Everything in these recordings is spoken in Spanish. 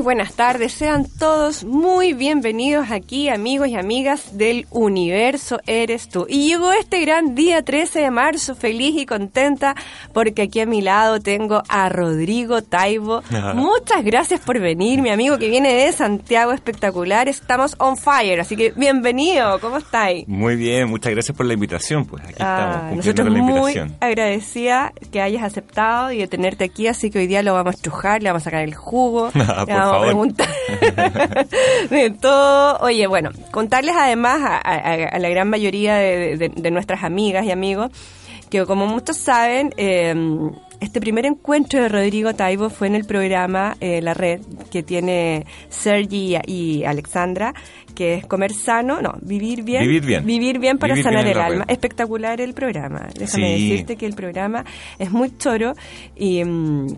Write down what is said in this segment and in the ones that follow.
Muy buenas tardes, sean todos muy bienvenidos aquí, amigos y amigas del universo Eres tú. Y llegó este gran día 13 de marzo, feliz y contenta, porque aquí a mi lado tengo a Rodrigo Taibo. Muchas gracias por venir, mi amigo que viene de Santiago, espectacular. Estamos on fire, así que bienvenido, ¿cómo estáis? Muy bien, muchas gracias por la invitación, pues aquí Ah, estamos cumpliendo con la muy invitación. agradecida que hayas aceptado y de tenerte aquí, así que hoy día lo vamos a estrujar, le vamos a sacar el jugo, Ah, preguntar de todo. Oye, bueno, contarles además a, a- a la gran mayoría de, de- de nuestras amigas y amigos que como muchos saben, eh, este primer encuentro de Rodrigo Taibo fue en el programa eh, La Red, que tiene Sergi y, Alexandra, que es comer sano, no, vivir bien. Vivir bien. Vivir bien para Vivir sanar bien el alma. red. Espectacular el programa. Déjame Sí. decirte que el programa es muy choro y... mm,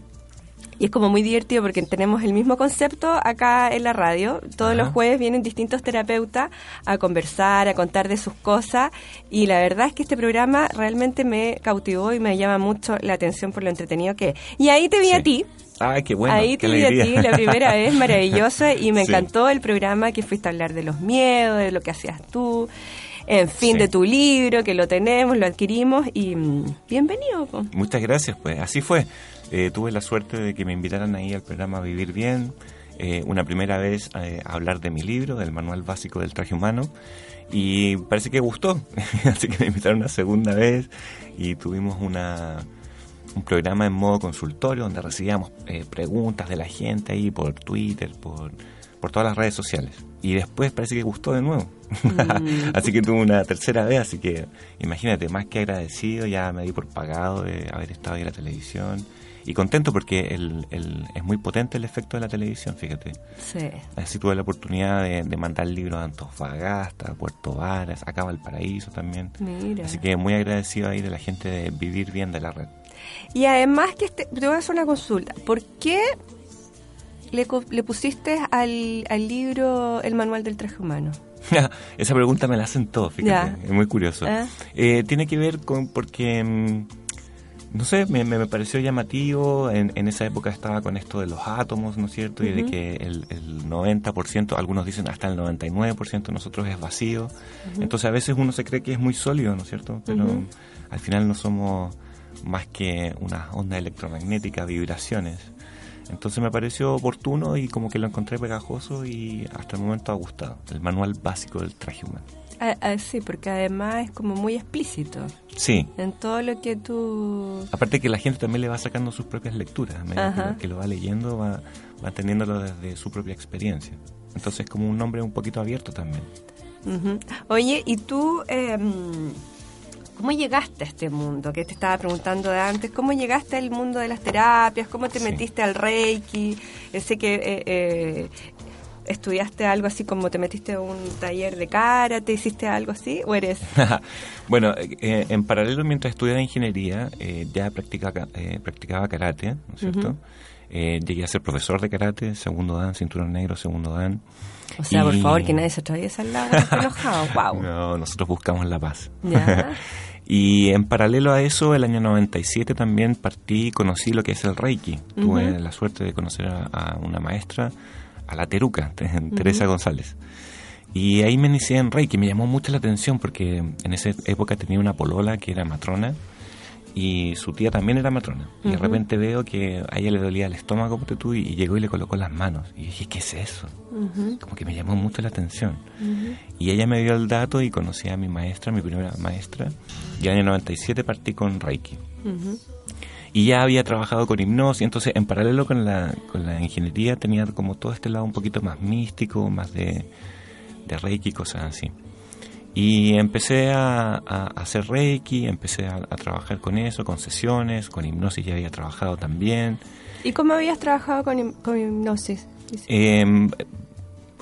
y es como muy divertido porque tenemos el mismo concepto acá en la radio. Todos Ajá. los jueves vienen distintos terapeutas a conversar, a contar de sus cosas. Y la verdad es que este programa realmente me cautivó y me llama mucho la atención por lo entretenido que es. Y ahí te vi a ti. Ay, qué bueno, Ahí te vi a ti la primera vez, maravilloso, y me Sí. encantó el programa que fuiste a hablar de los miedos, de lo que hacías tú, en fin, Sí. de tu libro, que lo tenemos, lo adquirimos, y mm, bienvenido. Muchas gracias, pues así fue. Eh, tuve la suerte de que me invitaran ahí al programa Vivir Bien, eh, una primera vez eh, a hablar de mi libro, del manual básico del traje humano, y parece que gustó, así que me invitaron una segunda vez y tuvimos una un programa en modo consultorio donde recibíamos eh, preguntas de la gente ahí por Twitter, por, por todas las redes sociales. Y después parece que gustó de nuevo. así que tuve una tercera vez, así que imagínate, más que agradecido, ya me di por pagado de haber estado ahí en la televisión. Y contento porque el, el- es muy potente el efecto de la televisión, fíjate. Sí. Así tuve la oportunidad de, de mandar libros a Antofagasta, a Puerto Varas, acá a Valparaíso también. Mira. Así que muy agradecido ahí de la gente de Vivir Bien de la Red. Y además que este, te voy a hacer una consulta. ¿Por qué le, le pusiste al, al libro el manual del traje humano? Esa pregunta me la hacen todos, fíjate, Ya. es muy curioso. Ah. Eh, tiene que ver con porque, mm, no sé, me, me- pareció llamativo, en, en esa época estaba con esto de los átomos, ¿no es cierto? Y de que el, el 90%, algunos dicen hasta el 99% de nosotros es vacío. Entonces a veces uno se cree que es muy sólido, ¿no es cierto? Pero al final no somos más que una onda electromagnética, vibraciones. Entonces me pareció oportuno y como que lo encontré pegajoso y hasta el momento ha gustado. El manual básico del traje humano. Sí, porque además es como muy explícito Sí. en todo lo que tú... Aparte que la gente también le va sacando sus propias lecturas. A medida que, que lo va leyendo, va, va teniéndolo desde su propia experiencia. Entonces es como un nombre un poquito abierto también. Oye, ¿y tú eh, cómo llegaste a este mundo? Que te estaba preguntando de antes, ¿cómo llegaste al mundo de las terapias? ¿Cómo te Sí. metiste al Reiki? Sé que eh, eh, estudiaste algo así como te metiste a un taller de karate, hiciste algo así, o eres... bueno, eh, en paralelo mientras estudiaba ingeniería, eh, ya practicaba, eh, practicaba karate, ¿no es cierto? Eh, llegué a ser profesor de karate, segundo dan, cinturón negro, segundo dan. O sea, por favor, que nadie se atraviesa al lado, enojado, wow. No, nosotros buscamos la paz. Ya. y en paralelo a eso, el año 97 también partí y conocí lo que es el Reiki. Tuve la suerte de conocer a, a una maestra, a la Teruca, Teresa González. Y ahí me inicié en Reiki, me llamó mucho la atención porque en esa época tenía una polola que era matrona y su tía también era matrona. Y de repente veo que a ella le dolía el estómago, tú, y llegó y le colocó las manos. Y dije, ¿qué es eso? Como que me llamó mucho la atención. ujú. Y ella me dio el dato y conocí a mi maestra, mi primera maestra. Y en el año 97 partí con Reiki. Y ya había trabajado con hipnosis, entonces en paralelo con la, con la ingeniería tenía como todo este lado un poquito más místico, más de, de Reiki, cosas así. Y empecé a, a hacer Reiki, empecé a, a trabajar con eso, con sesiones, con hipnosis ya había trabajado también. ¿Y cómo habías trabajado con, hip- con hipnosis? Eh,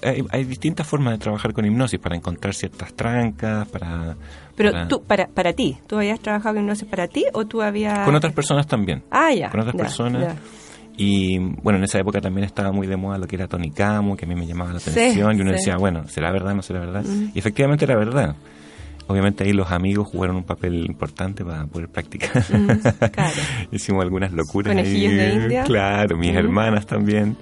hay, distintas formas de trabajar con hipnosis para encontrar ciertas trancas, para... Pero tú, para, para ti, ¿tú habías trabajado con hipnosis para ti o tú habías...? Con otras personas también. Ah, ya. Con otras personas. Y bueno, en esa época también estaba muy de moda lo que era Tony Camo, que a mí me llamaba la atención, y uno decía, bueno, ¿será verdad o no será verdad? Y efectivamente era verdad. Obviamente ahí los amigos jugaron un papel importante para poder practicar. Hicimos algunas locuras. Conejillos de India. Claro, mis hermanas también.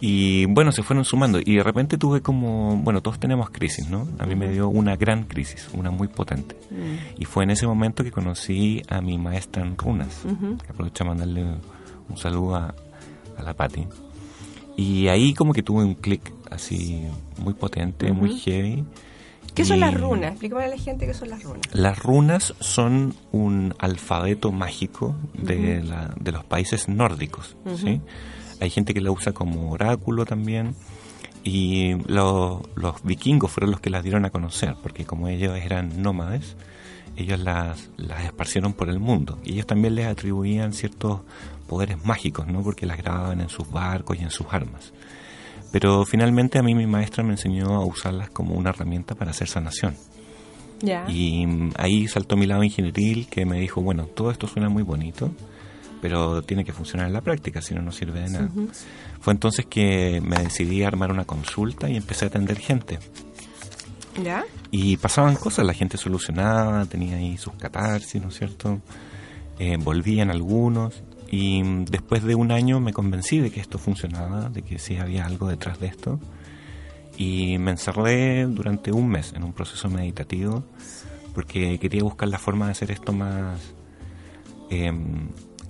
Y bueno, se fueron sumando. Y de repente tuve como, bueno, todos tenemos crisis, ¿no? A mí me dio una gran crisis, una muy potente. Y fue en ese momento que conocí a mi maestra en runas. aprovecho a mandarle un saludo a, la Patti. Y ahí como que tuve un clic así muy potente, muy heavy. ¿Qué son las runas? Explícame a la gente qué son las runas. Las runas son un alfabeto mágico de, la, de los países nórdicos, ¿sí? Hay gente que la usa como oráculo también. Y los vikingos fueron los que las dieron a conocer, porque como ellos eran nómades, ellos las, las esparcieron por el mundo. Y ellos también les atribuían ciertos poderes mágicos, ¿no? Porque las grababan en sus barcos y en sus armas. Pero finalmente a mí mi maestra me enseñó a usarlas como una herramienta para hacer sanación. Y ahí saltó mi lado ingenieril que me dijo, bueno, todo esto suena muy bonito, pero tiene que funcionar en la práctica, si no, no sirve de nada. Fue entonces que me decidí a armar una consulta y empecé a atender gente. ¿Ya? Y pasaban cosas, la gente solucionaba, tenía ahí sus catarsis, ¿no es cierto? Eh, volvían algunos y después de un año me convencí de que esto funcionaba, de que sí había algo detrás de esto. Y me encerré durante un mes en un proceso meditativo porque quería buscar la forma de hacer esto más, eh,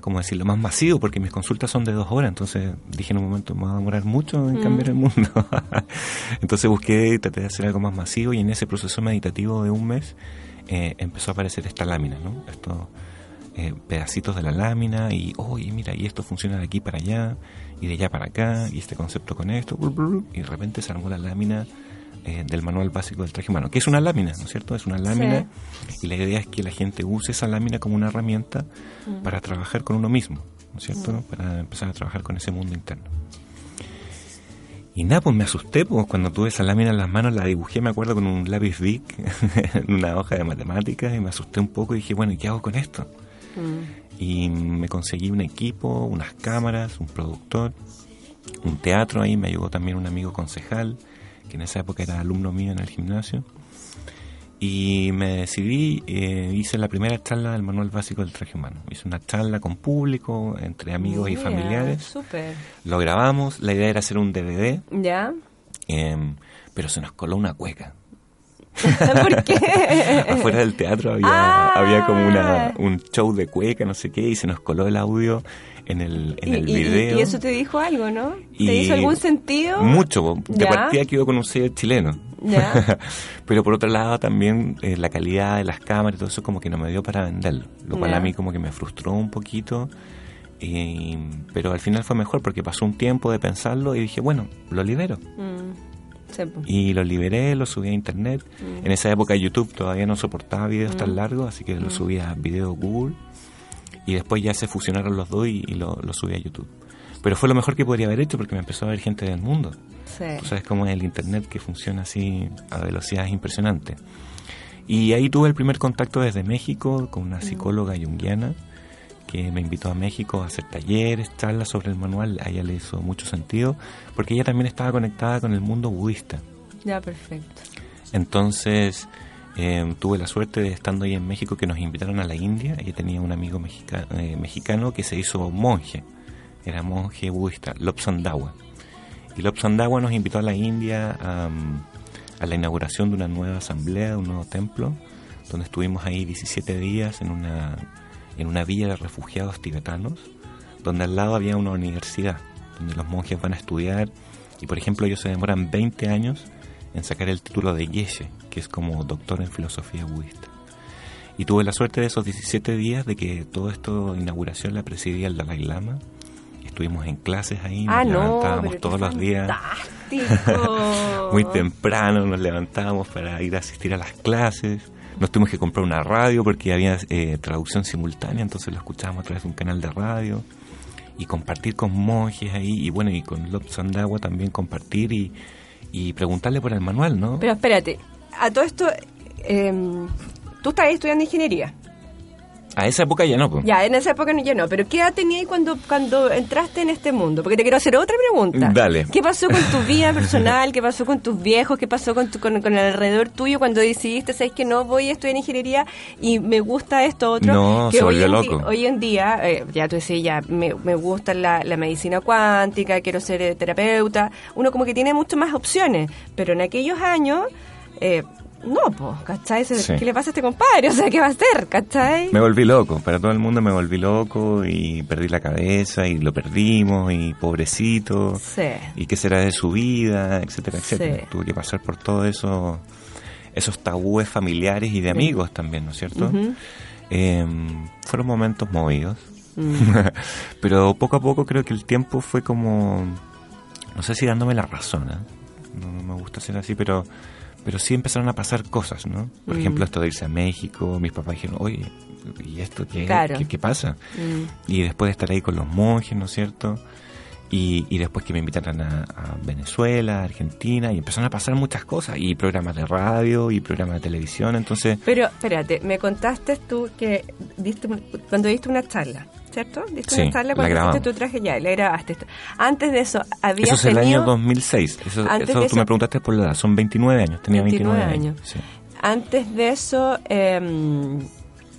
¿cómo decirlo?, más masivo, porque mis consultas son de dos horas, entonces dije en un momento, me va a demorar mucho en cambiar el mundo. entonces busqué y traté de hacer algo más masivo y en ese proceso meditativo de un mes eh, empezó a aparecer esta lámina, ¿no? Esto, eh, pedacitos de la lámina y, oye, mira, y esto funciona de aquí para allá y de allá para acá y este concepto con esto, y de repente se armó la lámina eh, del manual básico del traje humano, que es una lámina, ¿no es cierto? Es una lámina y la idea es que la gente use esa lámina como una herramienta mm. para trabajar con uno mismo, ¿no es cierto? Mm. Para empezar a trabajar con ese mundo interno. Y nada, pues me asusté, pues cuando tuve esa lámina en las manos la dibujé, me acuerdo, con un lápiz Bic, en una hoja de matemáticas, y me asusté un poco y dije, bueno, ¿y qué hago con esto? Y me conseguí un equipo, unas cámaras, un productor, un teatro ahí, me ayudó también un amigo concejal, que en esa época era alumno mío en el gimnasio. Y me decidí, eh, hice la primera charla del manual básico del traje humano. Hice una charla con público, entre amigos y familiares. Lo grabamos, la idea era hacer un DVD. Ya. Em, pero se nos coló una cueca. ¿Por qué? Afuera del teatro había, ah. había como una, un show de cueca, no sé qué, y se nos coló el audio en el, en el video. Y, eso te dijo algo, ¿no? ¿Te hizo algún sentido? Mucho. De partida quedó con un sello chileno. Pero por otro lado también eh, la calidad de las cámaras y todo eso como que no me dio para venderlo. Lo cual a mí como que me frustró un poquito. pero al final fue mejor porque pasó un tiempo de pensarlo y dije, bueno, lo libero. Mm. Y lo liberé, lo subí a internet. Mm. En esa época YouTube todavía no soportaba videos tan mm. largos, así que lo subí a video Google. Y después ya se fusionaron los dos y, lo, subí a YouTube. Pero fue lo mejor que podría haber hecho porque me empezó a ver gente del mundo. Sí. Tú sabes cómo es el internet que funciona así a velocidades impresionantes. Y ahí tuve el primer contacto desde México con una psicóloga yunguiana que me invitó a México a hacer talleres, charlas sobre el manual, a ella le hizo mucho sentido, porque ella también estaba conectada con el mundo budista. Ya, perfecto. Entonces, eh, tuve la suerte de estando ahí en México que nos invitaron a la India. Ella tenía un amigo eh, mexicano que se hizo monje, era monje budista, Lopsandawa. Y Lopsandawa nos invitó a la India a, a la inauguración de una nueva asamblea, de un nuevo templo, donde estuvimos ahí 17 días en una en una villa de refugiados tibetanos, donde al lado había una universidad, donde los monjes van a estudiar y por ejemplo ellos se demoran 20 años en sacar el título de Yeshe, que es como doctor en filosofía budista. Y tuve la suerte de esos 17 días de que todo esto de inauguración la presidía el Dalai Lama. Estuvimos en clases ahí, nos ah, levantábamos todos los días. Muy temprano nos levantábamos para ir a asistir a las clases nos tuvimos que comprar una radio porque había eh, traducción simultánea, entonces lo escuchábamos a través de un canal de radio y compartir con monjes ahí y bueno, y con Lop Sandagua también compartir y, y preguntarle por el manual, ¿no? Pero espérate, a todo esto, em, tú estás estudiando ingeniería. A esa época ya no, pues. Ya, en esa época ya no, pero ¿qué edad tenías cuando, cuando entraste en este mundo? Porque te quiero hacer otra pregunta. Dale. ¿Qué pasó con tu vida personal? ¿Qué pasó con tus viejos? ¿Qué pasó con, tu, con, con el alrededor tuyo cuando decidiste, sabes que no voy a estudiar ingeniería y me gusta esto otro? No, que se hoy volvió en, loco. di- hoy en día, eh, ya tú decías, ya me, me gusta la, la medicina cuántica, quiero ser eh, terapeuta. Uno como que tiene muchas más opciones, pero en aquellos años... Eh, no, pues, ¿cachai? Sí. ¿Qué le pasa a este compadre? O sea, ¿qué va a hacer? ¿cachai? Me volví loco, para todo el mundo me volví loco y perdí la cabeza y lo perdimos y pobrecito Sí. y qué será de su vida, etcétera, Sí. etcétera. Tuve que pasar por todo eso, esos tabúes familiares y de amigos también, ¿no es cierto? Eh, fueron momentos movidos, Mm. pero poco a poco creo que el tiempo fue como, no sé si dándome la razón, ¿eh? no, no me gusta ser así, pero pero sí empezaron a pasar cosas, ¿no? Por Mm. ejemplo, esto de irse a México, mis papás dijeron, oye, ¿y esto qué, Claro. qué, qué pasa? Mm. Y después de estar ahí con los monjes, ¿no es cierto? Y, y después que me invitaran a, a Venezuela, Argentina, y empezaron a pasar muchas cosas, y programas de radio, y programas de televisión, entonces... Pero, espérate, me contaste tú que diste, cuando diste una charla, ¿cierto? Diste Sí, una charla la cuando hiciste tu traje, ya, la grabaste. Antes de eso, habías Eso es el tenido... año 2006, eso, Antes eso tú me eso- preguntaste por la edad, son 29 años, tenía 29, 29 años. años. sí. Antes de eso, eh,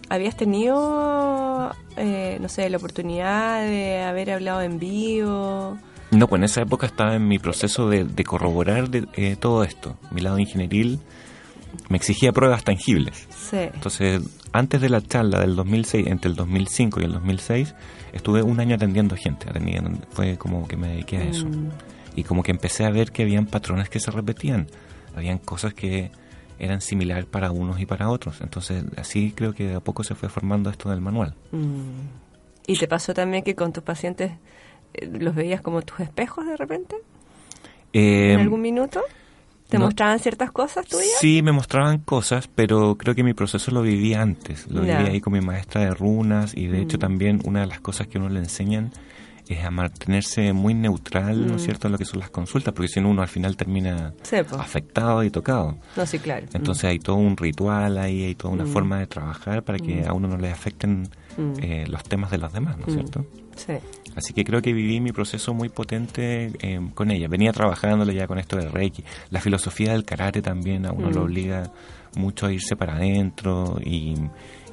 ¿habías tenido, eh, no sé, la oportunidad de haber hablado en vivo? No, pues en esa época estaba en mi proceso de, de corroborar de, eh, todo esto. Mi lado ingenieril me exigía pruebas tangibles. Sí. Entonces, antes de la charla del 2006, entre el 2005 y el 2006, estuve un año atendiendo gente. atendiendo- fue como que me dediqué a eso. Mm. Y como que empecé a ver que habían patrones que se repetían. Habían cosas que eran similares para unos y para otros. Entonces, así creo que de a poco se fue formando esto del manual. Mm. ¿Y te pasó también que con tus pacientes eh, los veías como tus espejos de repente? Eh, ¿En algún minuto? ¿Te no. mostraban ciertas cosas tuyas? Sí, me mostraban cosas, pero creo que mi proceso lo viví antes. Lo viví ahí con mi maestra de runas y de hecho Mm. también una de las cosas que uno le enseñan es a mantenerse muy neutral, ¿no es Mm. cierto?, en lo que son las consultas, porque si no uno al final termina afectado y tocado. No, sí, claro. Entonces hay todo un ritual ahí, hay toda una Mm. forma de trabar para que Mm. a uno no le afecten Mm. eh, los temas de los demás, ¿no es Mm. cierto? Sí. Así que creo que viví mi proceso muy potente eh, con ella. Venía trabajándole ya con esto del Reiki. La filosofía del karate también a uno Mm. lo obliga mucho a irse para adentro y,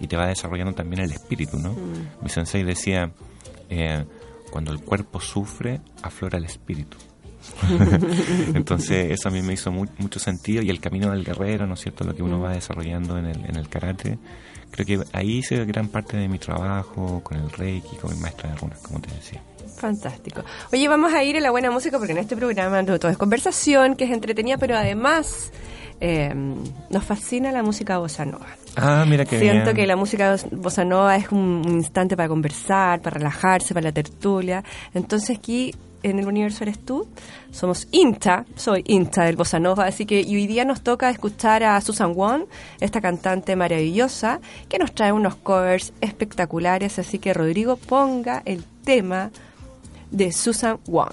y te va desarrollando también el espíritu, ¿no? Mm. Mi sensei decía, eh, cuando el cuerpo sufre, aflora el espíritu. Entonces eso a mí me hizo mu- mucho sentido y el camino del guerrero, ¿no es cierto? Lo que uno Mm. va desarrollando en el, en el karate. Creo que ahí hice gran parte de mi trabajo con el Reiki, con mi maestra de runas, como te decía. Fantástico. Oye, vamos a ir a la buena música porque en este programa no todo es conversación, que es entretenida, pero además eh, nos fascina la música bossa nova. Ah, mira que Siento que la música bossa nova es un instante para conversar, para relajarse, para la tertulia. Entonces aquí en el universo eres tú. Somos INTA, soy INTA del bossa nova, así que hoy día nos toca escuchar a Susan Wong, esta cantante maravillosa que nos trae unos covers espectaculares. Así que Rodrigo ponga el tema de Susan Wong.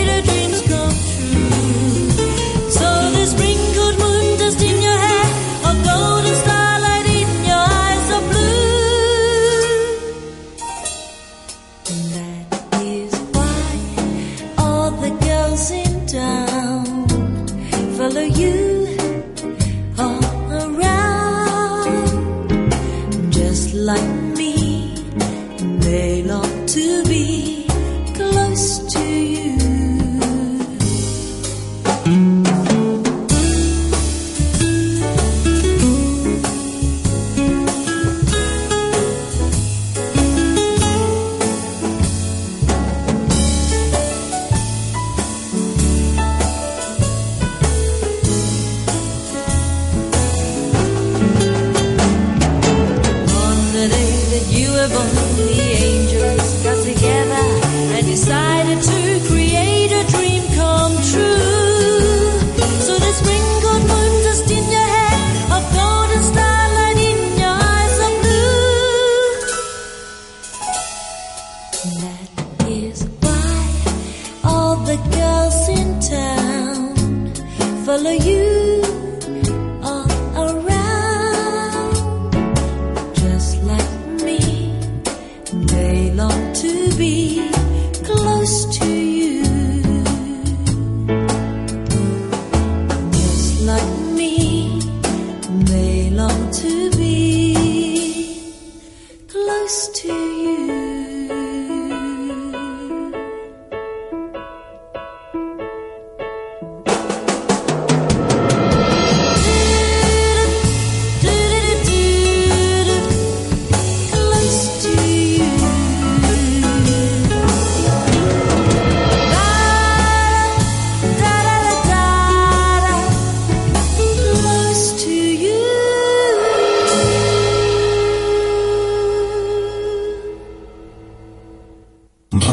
No.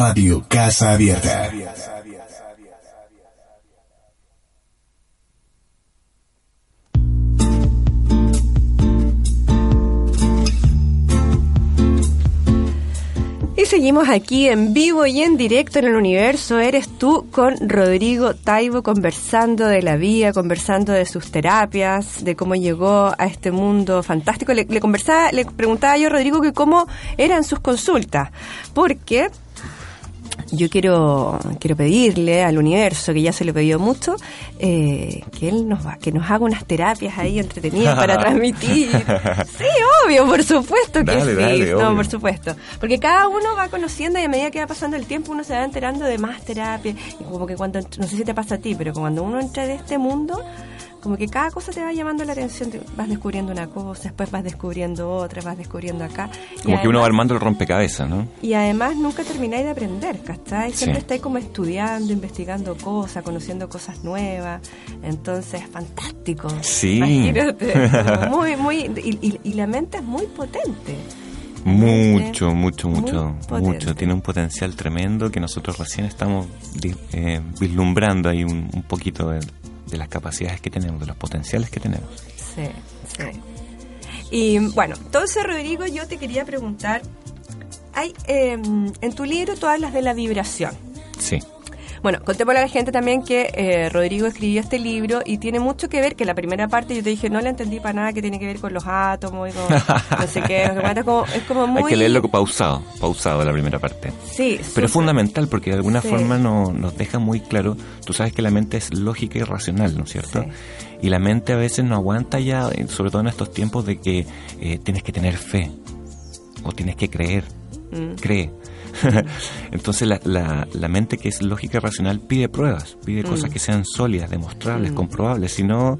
Radio Casa Abierta. Y seguimos aquí en vivo y en directo en el universo. Eres tú con Rodrigo Taibo conversando de la vida, conversando de sus terapias, de cómo llegó a este mundo fantástico. Le, conversaba, le preguntaba yo a Rodrigo que cómo eran sus consultas, porque yo quiero quiero pedirle al universo que ya se le pidió mucho eh, que él nos va que nos haga unas terapias ahí entretenidas para transmitir. Sí obvio por supuesto que Dale, sí. dale, no obvio. por supuesto. Porque cada uno va conociendo y a medida que va pasando el tiempo uno se va enterando de más terapia y como que cuando no sé si te pasa a ti pero cuando uno entra en este mundo como que cada cosa te va llamando la atención, te- vas descubriendo una cosa, después vas descubriendo otra, vas descubriendo acá. Y Como que uno va armando el rompecabezas, ¿no? y además nunca termináis de aprender, ¿cachai? Siempre Sí. estáis como estudiando, investigando cosas, conociendo cosas nuevas. Entonces, fantástico. Sí. Imagínate. muy, muy. Y, y- y la mente es muy potente. Mucho, mucho, mucho, mucho. Tiene un potencial tremendo que nosotros recién estamos eh, vislumbrando ahí un, un poquito de, de las capacidades que tenemos, de los potenciales que tenemos. Sí, sí. Y bueno, entonces, Rodrigo, yo te quería preguntar. Hay, eh, en tu libro tú hablas de la vibración. Sí. Bueno, contémosle a la gente también que eh, Rodrigo escribió este libro y tiene mucho que ver, que la primera parte yo te dije, no la entendí para nada, que tiene que ver con los átomos y con no sé qué, es como, es como muy... Hay que leerlo pausado, pausado la primera parte. Sí, Pero es fundamental porque de alguna Sí. forma no- nos deja muy claro, tú sabes que la mente es lógica y racional, ¿no es cierto? Sí. Y la mente a veces no aguanta ya, eh, sobre todo en estos tiempos de que eh, tienes que tener fe o tienes que creer, Mm. cree. Entonces la, la, la mente que es lógica y racional pide pruebas, pide cosas que sean sólidas, demostrables, comprobables, si no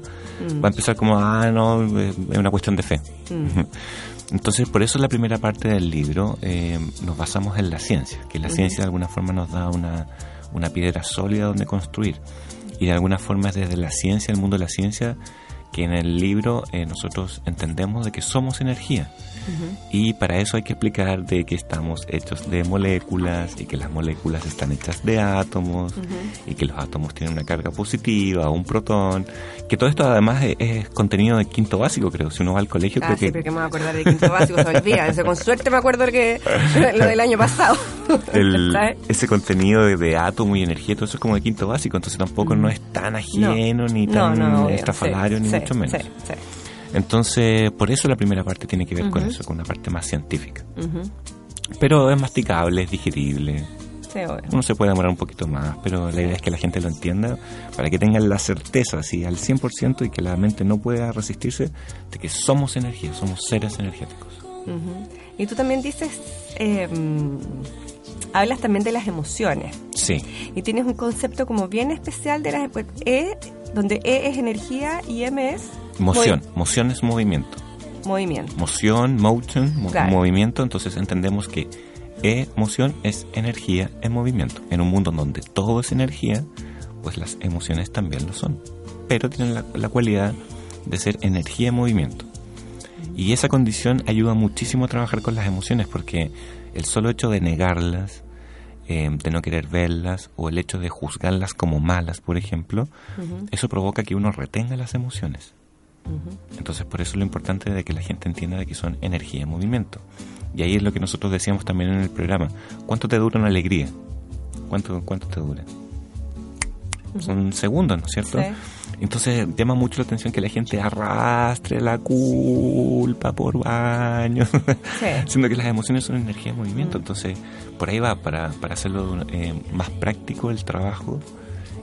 va a empezar como, ah, no, es una cuestión de fe. Entonces, por eso la primera parte del libro eh, nos basamos en la ciencia, que la ciencia de alguna forma nos da una, una piedra sólida donde construir. Y de alguna forma es desde la ciencia, el mundo de la ciencia, que en el libro eh, nosotros entendemos de que somos energía. Y para eso hay que explicar de que estamos hechos de moléculas y que las moléculas están hechas de átomos y que los átomos tienen una carga positiva, un protón, que todo esto además es, es contenido de quinto básico, creo. Si uno va al colegio, Ah, creo sí, que pero que me voy a acordar de quinto básico, se olvida. Eso con suerte me acuerdo que lo del año pasado. ese contenido de, de átomo y energía, todo eso es como de quinto básico, entonces tampoco no es tan ajeno ni tan obvio, estrafalario, sí, ni sí, mucho menos. sí, sí. Entonces, por eso la primera parte tiene que ver con eso, con una parte más científica. Pero es masticable, es digerible. Sí, obvio. Uno se puede demorar un poquito más, pero la idea es que la gente lo entienda para que tengan la certeza, así al 100% y que la mente no pueda resistirse de que somos energía, somos seres energéticos. Ujú. Y tú también dices, eh, mm, hablas también de las emociones. Sí, Y tienes un concepto como bien especial de las... E, donde E es energía y M es... moción. Moción es movimiento. movimiento. moción, motion, Claro. movimiento, entonces entendemos que emoción es energía en movimiento. En un mundo donde todo es energía, pues las emociones también lo son, pero tienen la, la cualidad de ser energía en movimiento. Y esa condición ayuda muchísimo a trabajar con las emociones porque el solo hecho de negarlas, eh, de no querer verlas o el hecho de juzgarlas como malas, por ejemplo, eso provoca que uno retenga las emociones. Entonces, por eso lo importante de que la gente entienda de que son energía en movimiento. Y ahí es lo que nosotros decíamos también en el programa. ¿Cuánto te dura una alegría? ¿Cuánto, cuánto te dura? son segundos, ¿no es cierto? Sí. Entonces llama mucho la atención que la gente arrastre la culpa por años, Sí. siendo que las emociones son energía de movimiento. Entonces, por ahí va, para, para hacerlo eh, más práctico el trabajo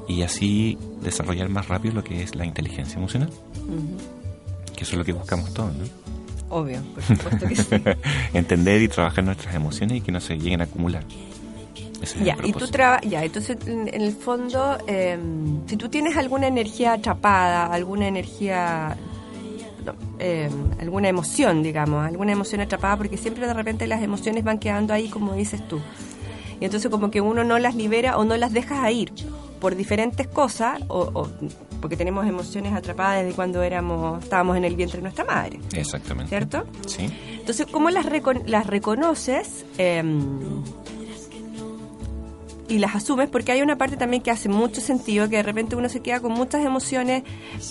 y así desarrollar más rápido lo que es la inteligencia emocional, que eso es lo que buscamos todos, ¿no? Obvio, por supuesto que sí. Entender y trabajar nuestras emociones y que no se lleguen a acumular. Ese Ya, y tú traba- ya, entonces en, en el fondo, eh, si tú tienes alguna energía atrapada, alguna energía, eh, alguna emoción, digamos, alguna emoción atrapada, porque siempre de repente las emociones van quedando ahí, como dices tú. Y entonces como que uno no las libera o no las dejas ir por diferentes cosas, o, o porque tenemos emociones atrapadas desde cuando éramos, estábamos en el vientre de nuestra madre, Exactamente. ¿cierto? Sí. Entonces, ¿cómo las, recon- las reconoces em, y las asumes? Porque hay una parte también que hace mucho sentido, que de repente uno se queda con muchas emociones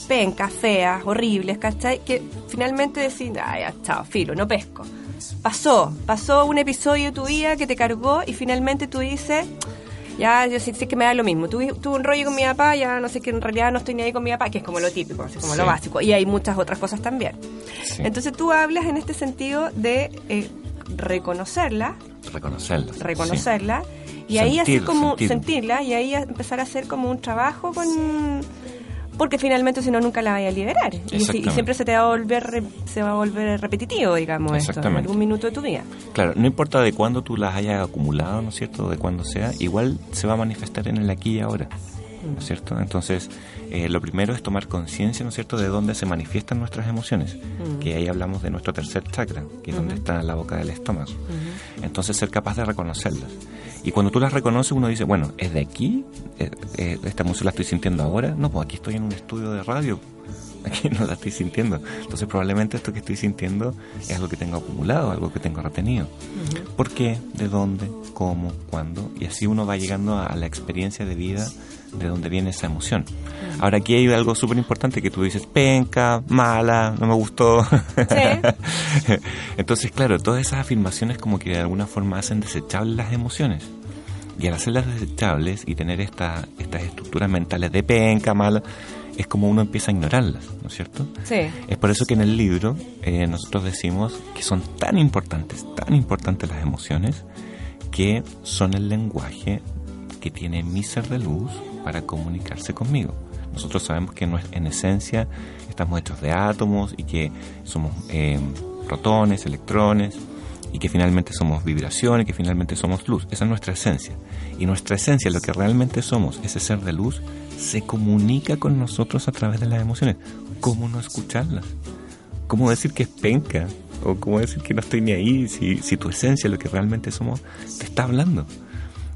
pencas, feas, horribles, ¿cachai? Que finalmente decís, ay, ya, chao, filo, no pesco. Pasó, pasó un episodio de tu vida que te cargó y finalmente tú dices, ya, yo sí, sí que me da lo mismo. Tuve, tuve un rollo con mi papá, ya no sé que en realidad no estoy ni ahí con mi papá, que es como lo típico, así como lo básico. Y hay muchas otras cosas también. Sí. Entonces tú hablas en este sentido de eh, reconocerla, reconocerlo. reconocerla, y ahí así como sentirla, y ahí empezar a hacer como un trabajo con... Porque finalmente si no nunca la vaya a liberar. Y, si- y Exactamente. siempre se te va a volver re- se va a volver repetitivo, digamos, esto, en algún minuto de tu vida. Claro, no importa de cuándo tú las hayas acumulado, ¿no es cierto? De cuándo sea, igual se va a manifestar en el aquí y ahora, ¿no es cierto? Entonces, eh, lo primero es tomar conciencia, ¿no es cierto?, de dónde se manifiestan nuestras emociones, que ahí hablamos de nuestro tercer chakra, que es donde está la boca del estómago. Entonces, ser capaz de reconocerlas. Y cuando tú las reconoces, uno dice, bueno, ¿es de aquí? Eh, eh, ¿Esta emoción la estoy sintiendo ahora? No, pues aquí estoy en un estudio de radio. Aquí no la estoy sintiendo. Entonces probablemente esto que estoy sintiendo es algo que tengo acumulado, algo que tengo retenido. ¿Por qué? ¿De dónde? ¿Cómo? ¿Cuándo? Y así uno va llegando a la experiencia de vida de dónde viene esa emoción. Ahora aquí hay algo súper importante que tú dices, penca, mala, no me gustó. Entonces, claro, todas esas afirmaciones como que de alguna forma hacen desechables las emociones. Y al hacerlas desechables y tener esta, estas estructuras mentales de penca, mala, es como uno empieza a ignorarlas, ¿no es cierto? Sí. Es por eso que en el libro eh, nosotros decimos que son tan importantes, tan importantes las emociones, que son el lenguaje que tiene mi ser de luz para comunicarse conmigo. Nosotros sabemos que en esencia estamos hechos de átomos y que somos eh, protones, electrones y que finalmente somos vibración y que finalmente somos luz. Esa es nuestra esencia. Y nuestra esencia, lo que realmente somos, ese ser de luz, se comunica con nosotros a través de las emociones. ¿Cómo no escucharlas? ¿Cómo decir que es penca? ¿O cómo decir que no estoy ni ahí si, si tu esencia, lo que realmente somos, te está hablando?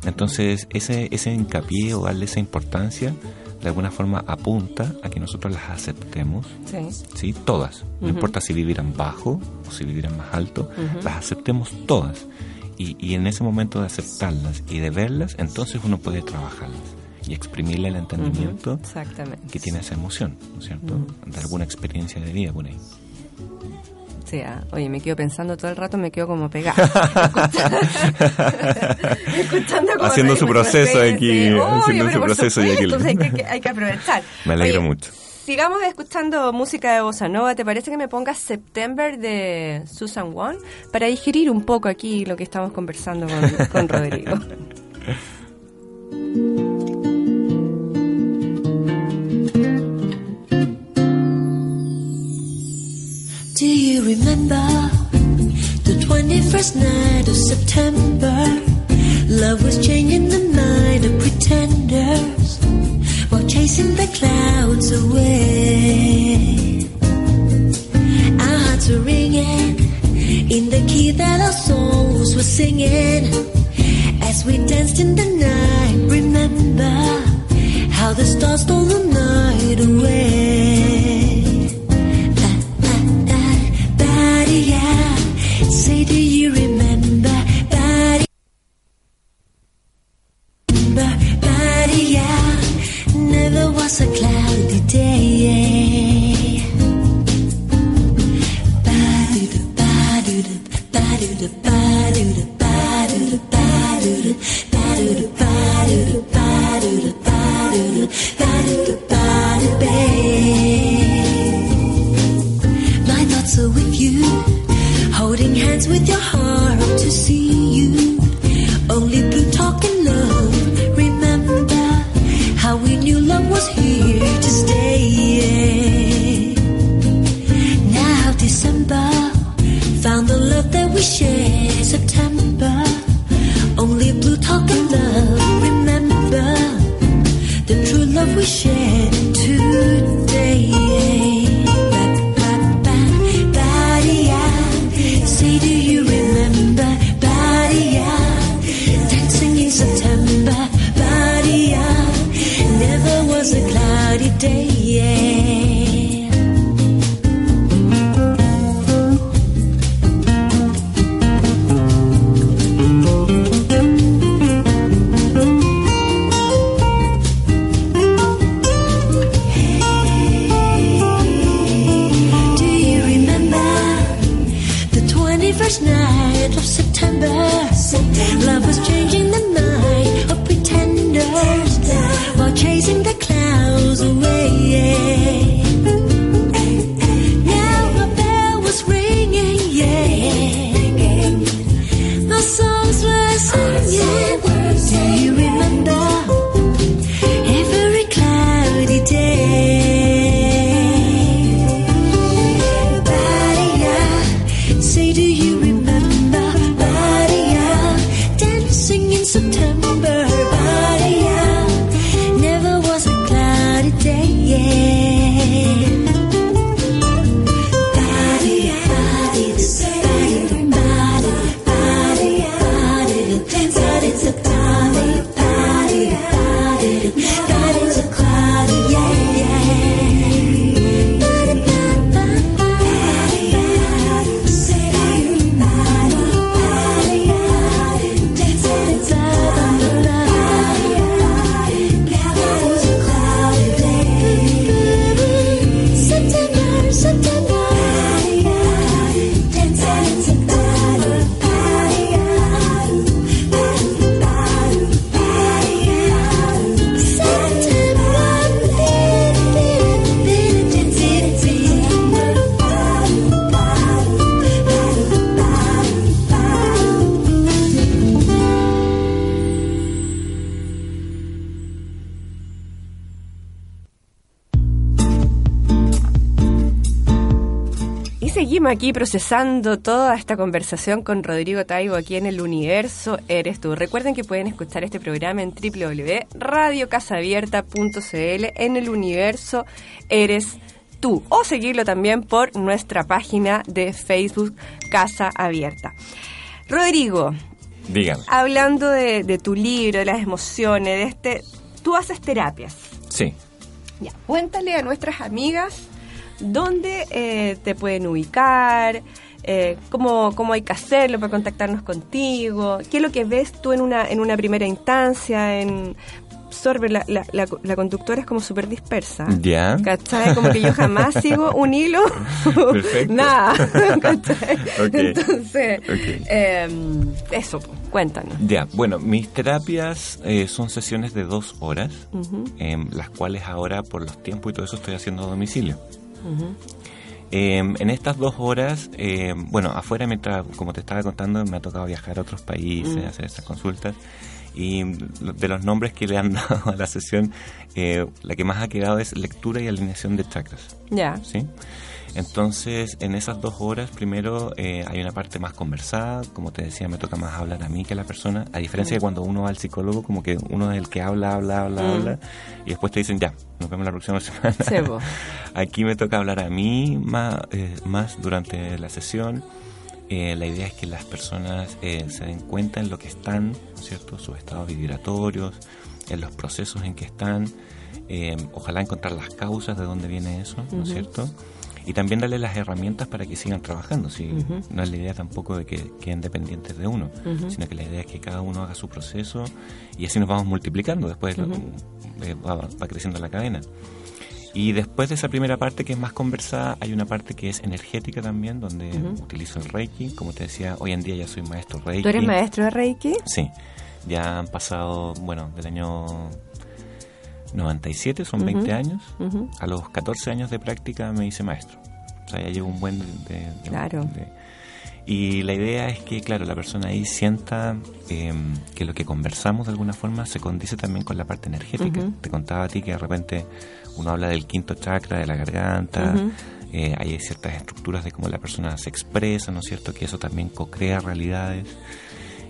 Entonces, ese, ese hincapié o darle esa importancia, de alguna forma apunta a que nosotros las aceptemos, Sí. ¿sí? Todas. No importa si vivieran bajo o si vivieran más alto, las aceptemos todas. Y, y en ese momento de aceptarlas y de verlas, entonces uno puede trabajarlas y exprimirle el entendimiento que tiene esa emoción, ¿no es cierto? De alguna experiencia de vida por ahí. Sí, ah, oye, me quedo pensando todo el rato, me quedo como pegada. Escuchando como Haciendo su proceso aquí, haciendo su proceso y aquí- supuesto, hay, que, hay que aprovechar. Me alegro Oye, mucho. Sigamos escuchando música de bossa nova. ¿Te parece que me pongas September de Susan Wong para digerir un poco aquí lo que estamos conversando con, con Rodrigo? Do you remember the 21st night of September? Love was changing the mind of pretenders while chasing the clouds away. Our hearts were ringing in the key that our souls were singing as we danced in the night. Remember how the stars stole the night away. Yeah. Say, do you remember? Aquí procesando toda esta conversación con Rodrigo Taibo aquí en el universo Eres tú. Recuerden que pueden escuchar este programa en www.radiocasabierta.cl en el universo Eres tú o seguirlo también por nuestra página de Facebook Casa Abierta. Rodrigo, Dígame. hablando de, de tu libro, de las emociones, de este, tú haces terapias. Sí. Ya, cuéntale a nuestras amigas dónde eh, te pueden ubicar, eh, cómo, cómo hay que hacerlo para contactarnos contigo, qué es lo que ves tú en una, en una primera instancia, en... Sorbe, la, la, la, la conductora es como súper dispersa. Ya. ¿Cachai? Como que yo jamás sigo un hilo. Perfecto. Nada. ¿Cachai? Entonces, Ok. em, eso, cuéntanos. Ya, bueno, mis terapias eh, son sesiones de dos horas, em, las cuales ahora por los tiempos y todo eso estoy haciendo a domicilio. Em, en estas dos horas, em, bueno, afuera mientras, como te estaba contando, me ha tocado viajar a otros países, hacer esas consultas. Y de los nombres que le han dado a la sesión, eh, la que más ha quedado es lectura y alineación de chakras. Ya. ¿sí? Entonces, en esas dos horas, primero eh, hay una parte más conversada, como te decía, me toca más hablar a mí que a la persona, a diferencia de cuando uno va al psicólogo, como que uno es el que habla, habla, habla, Mm. habla, y después te dicen, ya, nos vemos la próxima semana. Sí, po. Aquí me toca hablar a mí más, eh, más durante la sesión. Eh, la idea es que las personas eh, se den cuenta en lo que están, ¿no es cierto? Sus estados vibratorios, en los procesos en que están. eh, ojalá encontrar las causas de dónde viene eso, ¿no es cierto? Y también darle las herramientas para que sigan trabajando. Si No es la idea tampoco de que queden dependientes de uno, sino que la idea es que cada uno haga su proceso y así nos vamos multiplicando. Después lo- eh, va, va creciendo la cadena. Y después de esa primera parte que es más conversada, hay una parte que es energética también, donde utilizo el Reiki. Como te decía, hoy en día ya soy maestro Reiki. ¿Tú eres maestro de Reiki? Sí, ya han pasado, bueno, del año 97, son 20 años. A los 14 años de práctica me hice maestro. O sea, ya llevo un buen... De, de- Claro. de- y la idea es que, claro, la persona ahí sienta eh, que lo que conversamos de alguna forma se condice también con la parte energética. Te contaba a ti que de repente uno habla del quinto chakra, de la garganta, eh, hay ciertas estructuras de cómo la persona se expresa, ¿no es cierto? Que eso también co-crea realidades.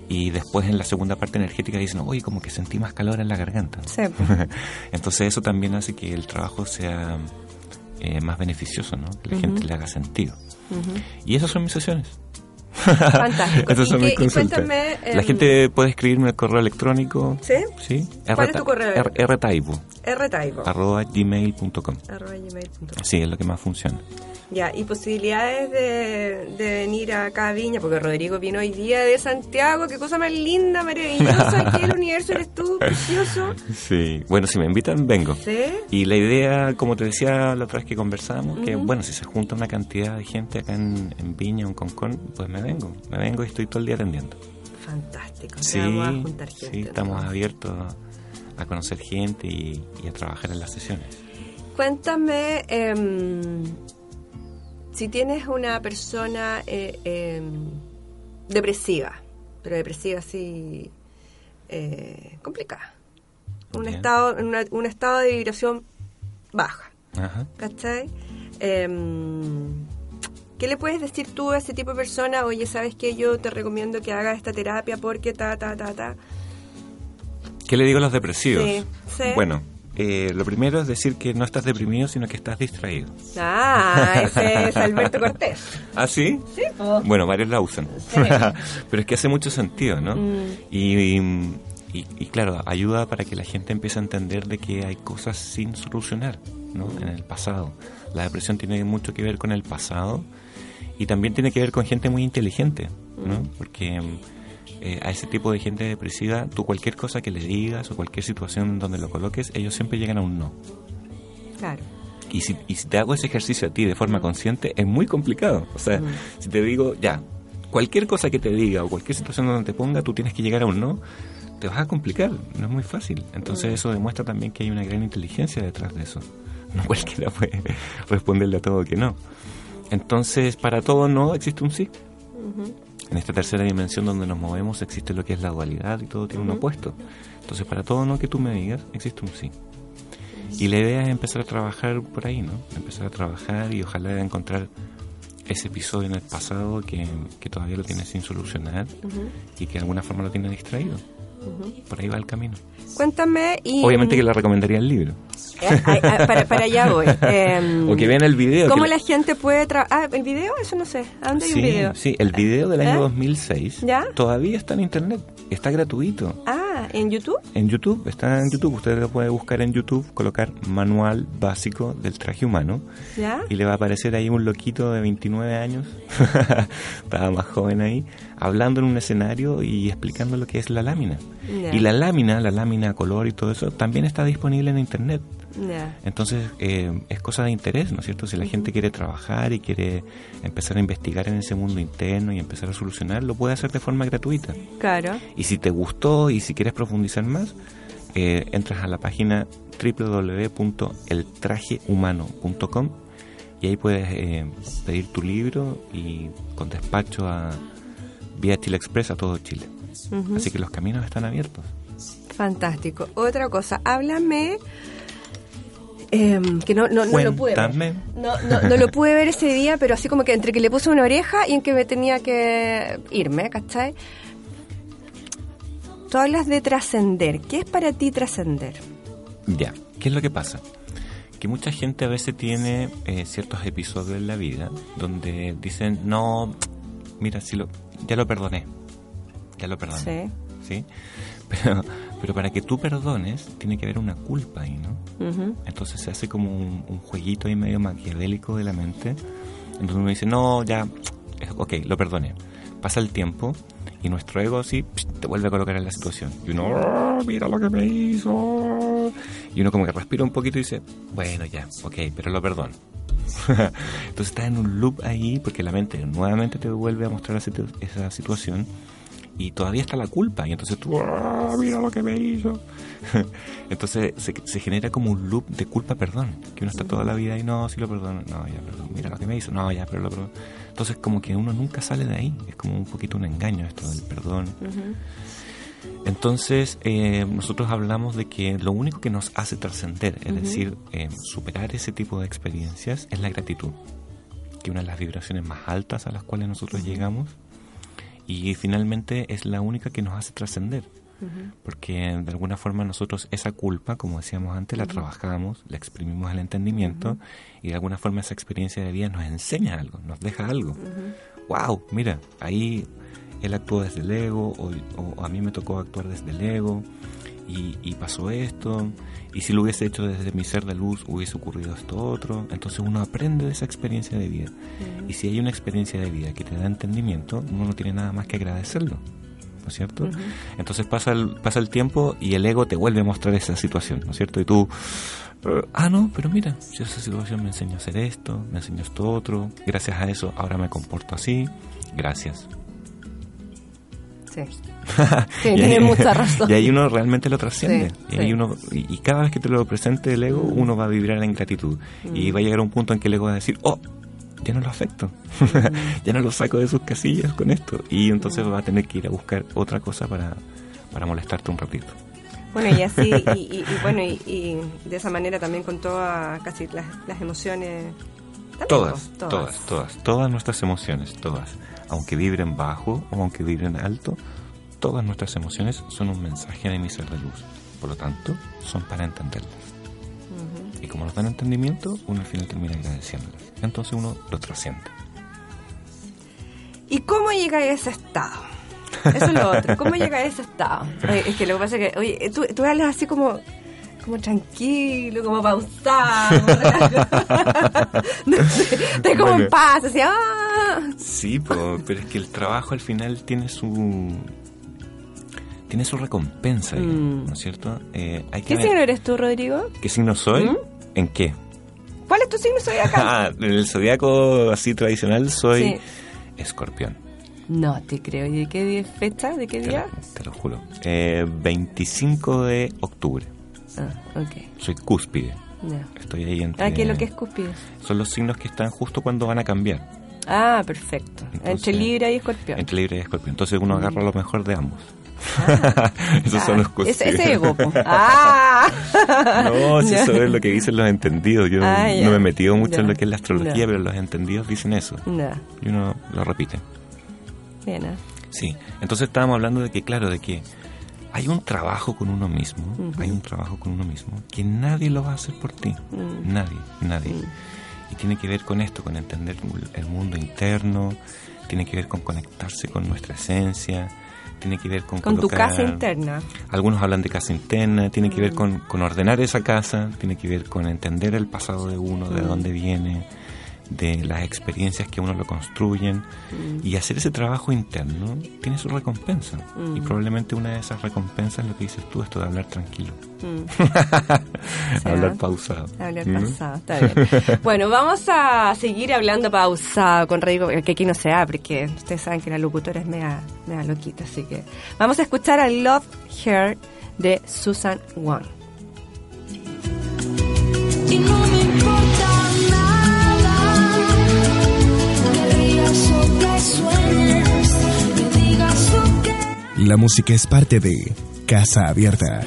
Y después en la segunda parte energética dicen, oye, como que sentí más calor en la garganta. Sí. Entonces eso también hace que el trabajo sea eh, más beneficioso, ¿no? Que la gente le haga sentido. Y esas son mis sesiones. Fantástico. Esas ¿Y son qué- mis y la em, gente puede escribirme al correo electrónico. ¿Sí? Sí. ¿Cuál es tu correo? Rtaibo, rtaibo. arroba gmail.com. arroba gmail.com. Sí, es lo que más funciona. Ya, y posibilidades de, de venir acá a Viña, porque Rodrigo vino hoy día de Santiago, qué cosa más linda, maravillosa, aquí el universo eres tú, precioso. Sí. Bueno, si me invitan, vengo. ¿Sí? Y la idea, como te decía la otra vez que conversábamos, que bueno, si se junta una cantidad de gente acá en, en Viña o en Concón, pues me vengo. Me vengo y estoy todo el día atendiendo. Fantástico. Sí, vamos a juntar gente. sí, estamos ¿no? abiertos a conocer gente y, y a trabajar en las sesiones. Cuéntame, em, si tienes una persona eh, em, depresiva, pero depresiva así eh, complicada, un estado, una- un estado de vibración baja, Ajá. ¿cachai? Em, ¿Qué le puedes decir tú a ese tipo de persona? Oye, ¿sabes qué? Yo te recomiendo que hagas esta terapia porque ta, ta, ta, ta. ¿Qué le digo a los depresivos? Sí, sí. Bueno, eh, lo primero es decir que no estás deprimido, sino que estás distraído. Ah, ese es Alberto Cortés. ¿Ah, sí? Sí, po. Bueno, varios la usan. Sí. Pero es que hace mucho sentido, ¿no? Mm. Y, y- y- y claro, ayuda para que la gente empiece a entender de que hay cosas sin solucionar, ¿no? En el pasado. La depresión tiene mucho que ver con el pasado y también tiene que ver con gente muy inteligente, ¿no? Porque eh, a ese tipo de gente depresiva, tú cualquier cosa que le digas o cualquier situación donde lo coloques, ellos siempre llegan a un no. Claro. Y si, y si te hago ese ejercicio a ti de forma consciente, es muy complicado. O sea, si te digo, ya, cualquier cosa que te diga o cualquier situación donde te ponga, tú tienes que llegar a un no, te vas a complicar, no es muy fácil. Entonces eso demuestra también que hay una gran inteligencia detrás de eso. No cualquiera puede responderle a todo que no. Entonces, para todo no existe un sí. En esta tercera dimensión donde nos movemos existe lo que es la dualidad y todo tiene un opuesto. Entonces, para todo no que tú me digas, existe un sí. Y la idea es empezar a trabajar por ahí, ¿no? Empezar a trabajar y ojalá encontrar ese episodio en el pasado que, que todavía lo tiene sin solucionar y que de alguna forma lo tiene distraído. Por ahí va el camino. Cuéntame y... Obviamente que le recomendaría el libro. Eh, para, para allá voy. Em, O que vean el video. ¿Cómo la gente puede trabajar? Ah, ¿el video? Eso no sé. ¿A dónde hay sí, un video? sí, el video del año ¿Eh? 2006 ¿Ya? todavía está en internet, está gratuito. Ah, ¿en YouTube? En YouTube, está en YouTube, usted lo puede buscar en YouTube, colocar manual básico del traje humano ¿Ya? y le va a aparecer ahí un loquito de 29 años, estaba más joven ahí, hablando en un escenario y explicando lo que es la lámina. Y la lámina, la lámina a color y todo eso, también está disponible en internet. Entonces eh, es cosa de interés, ¿no es cierto? Si la gente quiere trabajar y quiere empezar a investigar en ese mundo interno y empezar a solucionar, lo puede hacer de forma gratuita. Claro. Y si te gustó y si quieres profundizar más, eh, entras a la página www.eltrajehumano.com y ahí puedes eh, pedir tu libro y con despacho a vía Chile Express a todo Chile. Así que los caminos están abiertos. Fantástico. Otra cosa, háblame... em, que no, no, no lo pude ver. No, no, no lo pude ver ese día, pero así como que entre que le puse una oreja y en que me tenía que irme, ¿cachai? Tú hablas de trascender. ¿Qué es para ti trascender? Ya, ¿qué es lo que pasa? Que mucha gente a veces tiene eh, ciertos episodios en la vida donde dicen, no, mira, si lo, ya lo perdoné, ya lo perdoné. Sí. ¿sí? Pero, pero para que tú perdones, tiene que haber una culpa ahí, ¿no? Entonces se hace como un, un jueguito ahí medio maquiavélico de la mente. Entonces uno dice, no, ya, ok, lo perdoné. Pasa el tiempo y nuestro ego así te vuelve a colocar en la situación. Y uno, "Oh, mira lo que me hizo. Y uno como que respira un poquito y dice, bueno, ya, ok, pero lo perdono. Entonces estás en un loop ahí porque la mente nuevamente te vuelve a mostrar esa situ- esa situación y todavía está la culpa y entonces tú "Ah, mira lo que me hizo entonces se, genera como un loop de culpa perdón que uno está toda la vida y no si lo perdono no ya perdón mira lo que me hizo no ya pero lo perdono entonces como que uno nunca sale de ahí es como un poquito un engaño esto del perdón entonces eh, nosotros hablamos de que lo único que nos hace trascender es decir eh, superar ese tipo de experiencias es la gratitud que una de las vibraciones más altas a las cuales nosotros llegamos y finalmente es la única que nos hace trascender. Porque de alguna forma nosotros esa culpa, como decíamos antes, la trabajamos, la exprimimos al entendimiento y de alguna forma esa experiencia de vida nos enseña algo, nos deja algo. ¡Wow! Mira, ahí él actuó desde el ego o, o a mí me tocó actuar desde el ego y, y pasó esto y si lo hubiese hecho desde mi ser de luz hubiese ocurrido esto otro. Entonces uno aprende de esa experiencia de vida. Y si hay una experiencia de vida que te da entendimiento, uno no tiene nada más que agradecerlo. ¿No es cierto? Entonces pasa el, pasa el tiempo y el ego te vuelve a mostrar esa situación, ¿no es cierto? Y tú, ah, no, pero mira, si esa situación me enseñó a hacer esto, me enseñó esto otro, gracias a eso ahora me comporto así, gracias. Sí. Sí, tiene mucha razón. Y ahí uno realmente lo trasciende. Sí, y, sí. uno, y, y cada vez que te lo presente el ego, uno va a vibrar en gratitud. Y va a llegar un punto en que el ego va a decir, oh, ya no lo afecto. ya no lo saco de sus casillas con esto. Y entonces va a tener que ir a buscar otra cosa para, para molestarte un ratito. Bueno, y así, y, y- y bueno, y, y de esa manera también con todas casi las, las emociones. Todas, pues, todas, todas, todas nuestras emociones, todas. Aunque vibren bajo o aunque vibren alto, todas nuestras emociones son un mensaje de mi ser de luz. Por lo tanto, son para entenderlas. Y como nos dan entendimiento, uno al final termina agradeciéndolas. Entonces uno lo trasciende. ¿Y cómo llega a ese estado? Eso es lo otro. ¿Cómo llega a ese estado? Oye, es que lo que pasa es que, oye, tú, tú hablas así como, como tranquilo, como pausado. no sé, estás como Bueno. en paz, así, ah. Sí, po, pero es que el trabajo al final tiene su tiene su recompensa, digamos, ¿no es cierto? Eh, hay que ¿Qué ver- signo eres tú, Rodrigo? ¿Qué signo soy? ¿Mm? ¿En qué? ¿Cuál es tu signo? Acá. Ah, el zodiaco así tradicional soy Sí. escorpión. No te creo. ¿Y de qué día- fecha? ¿De qué Te día? lo, te lo juro. Eh, 25 de octubre. Ah. Soy cúspide. Estoy ahí entre... Ah, ¿qué es lo que es cúspido? Son los signos que están justo cuando van a cambiar. Ah, perfecto. Entre Libra y Escorpión. Entre Libre y Escorpión. Entonces uno agarra lo mejor de ambos. Esos Ah, son los cúspides. ese, ese ego. Ah. No, si eso es lo que dicen los entendidos. Yo Ah, no me he metido mucho en lo que es la astrología, pero los entendidos dicen eso. Y uno lo repite. Bien, ¿eh? Sí, entonces estábamos hablando de que, claro, de que hay un trabajo con uno mismo, hay un trabajo con uno mismo, que nadie lo va a hacer por ti, Mm. nadie, nadie. Y tiene que ver con esto, con entender el mundo interno, tiene que ver con conectarse con nuestra esencia, tiene que ver con... Con tu casa interna. Algunos hablan de casa interna, tiene que ver Mm. con, con ordenar esa casa, tiene que ver con entender el pasado de uno, de Mm. dónde viene, de las experiencias que uno lo construyen. Mm. Y hacer ese trabajo interno tiene su recompensa. Mm. Y probablemente una de esas recompensas es lo que dices tú, esto de hablar tranquilo. Mm. hablar Sí. pausado. Hablar ¿Mm? pasado, está bien. Bueno, vamos a seguir hablando pausado con Rodrigo, que aquí no se abre, porque ustedes saben que la locutora es mega, mega loquita, así que vamos a escuchar a Love Her de Susan Wang. La música es parte de Casa Abierta.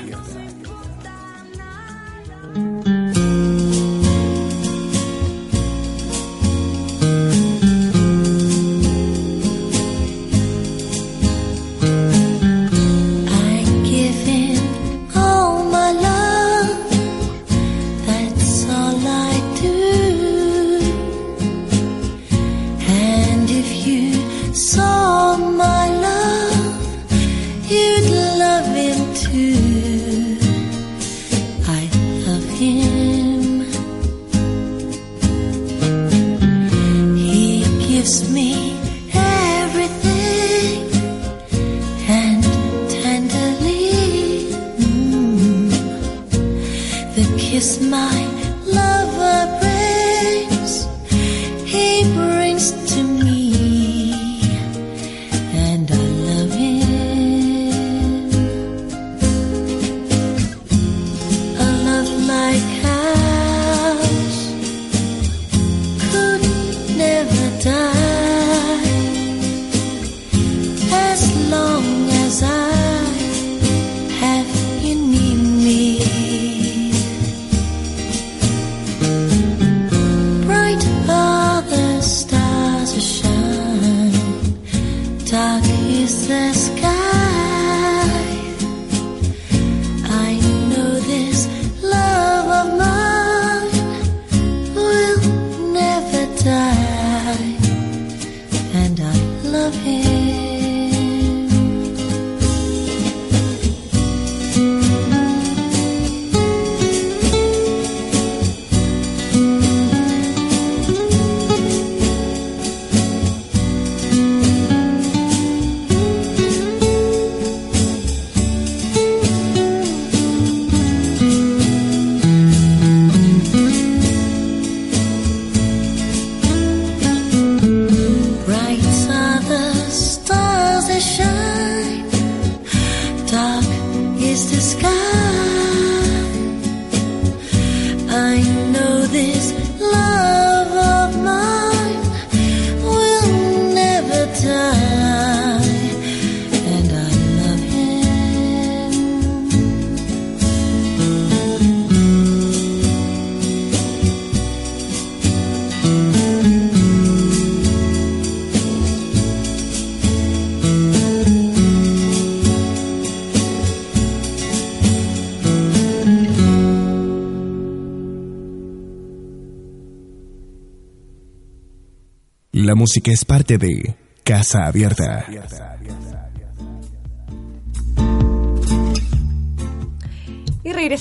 La música es parte de Casa Abierta.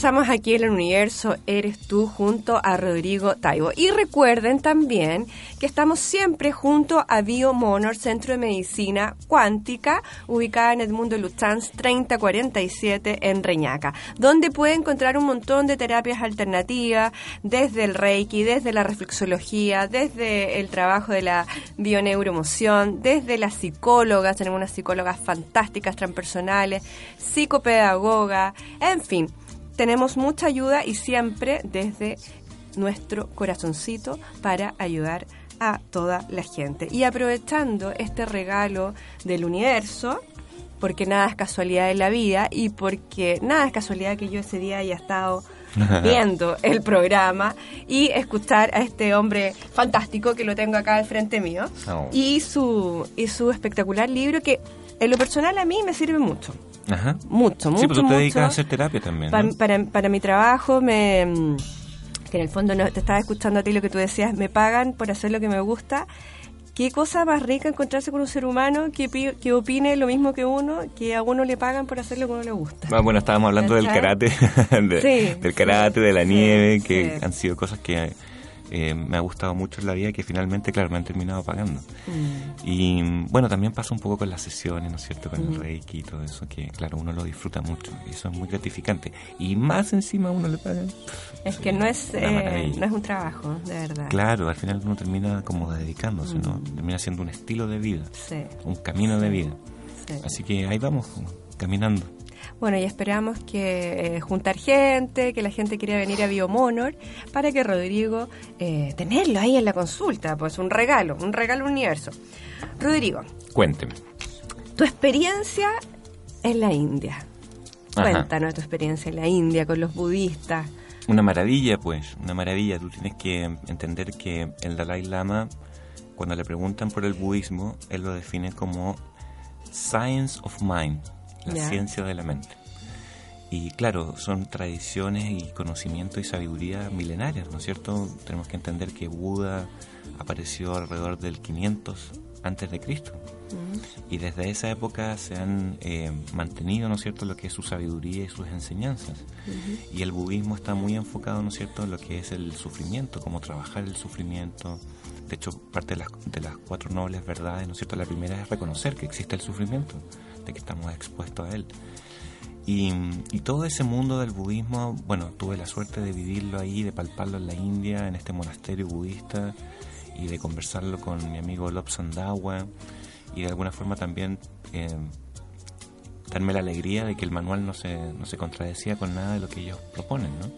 Y regresamos aquí en el universo Eres tú junto a Rodrigo Taibo. Y recuerden también que estamos siempre junto a BioMonor, Centro de Medicina Cuántica, ubicada en Edmundo Lutzanz 3047 en Reñaca, donde puede encontrar un montón de terapias alternativas, desde el Reiki, desde la reflexología, desde el trabajo de la bioneuromoción, desde las psicólogas, tenemos unas psicólogas fantásticas, transpersonales, psicopedagoga, en fin tenemos mucha ayuda y siempre desde nuestro corazoncito para ayudar a toda la gente. Y aprovechando este regalo del universo, porque nada es casualidad en la vida y porque nada es casualidad que yo ese día haya estado viendo el programa y escuchar a este hombre fantástico que lo tengo acá al frente mío Oh. y su y su espectacular libro que en lo personal a mí me sirve mucho Ajá. mucho mucho sí, pues tú te dedicas a hacer terapia también. Pa- ¿no? para, para mi trabajo, me, que en el fondo no, te estaba escuchando a ti lo que tú decías, me pagan por hacer lo que me gusta. Qué cosa más rica encontrarse con un ser humano que, que opine lo mismo que uno, que a uno le pagan por hacer lo que uno le gusta. Ah, bueno, estábamos hablando del karate, de- Sí, del karate, sí, de la sí, nieve, que han sido cosas que eh, me ha gustado mucho en la vida y que finalmente, claro, me han terminado pagando. Mm. Y bueno, también pasa un poco con las sesiones, ¿no es cierto? Con el reiki y todo eso, que claro, uno lo disfruta mucho y eso es muy gratificante. Y más encima uno le pagan. Es que no es, eh, no es un trabajo, de verdad. Claro, al final uno termina como dedicándose, ¿no? Mm. Termina siendo un estilo de vida, Sí, un camino de vida. sí. Así que ahí vamos, caminando. Bueno, y esperamos que eh, juntar gente, que la gente quiera venir a Biomonor para que Rodrigo eh, tenerlo ahí en la consulta, pues un regalo, un regalo universo. Rodrigo, Cuénteme. tu experiencia en la India. Ajá. Cuéntanos tu experiencia en la India con los budistas. Una maravilla, pues, una maravilla. Tú tienes que entender que el Dalai Lama, cuando le preguntan por el budismo, él lo define como Science of Mind, la ciencia de la mente. Y claro, son tradiciones y conocimiento y sabiduría milenarias, ¿no es cierto? Tenemos que entender que Buda apareció alrededor del 500 antes de Cristo. Y desde esa época se han eh, mantenido, ¿no es cierto?, lo que es su sabiduría y sus enseñanzas. Y el budismo está muy enfocado, ¿no es cierto?, en lo que es el sufrimiento, cómo trabajar el sufrimiento. De hecho, parte de las, de las cuatro nobles verdades, ¿no es cierto?, la primera es reconocer que existe el sufrimiento, de que estamos expuestos a él. Y, y todo ese mundo del budismo, bueno, tuve la suerte de vivirlo ahí, de palparlo en la India, en este monasterio budista, y de conversarlo con mi amigo Lop Sandawa, y de alguna forma también eh, darme la alegría de que el manual no se, no se contradecía con nada de lo que ellos proponen, ¿no?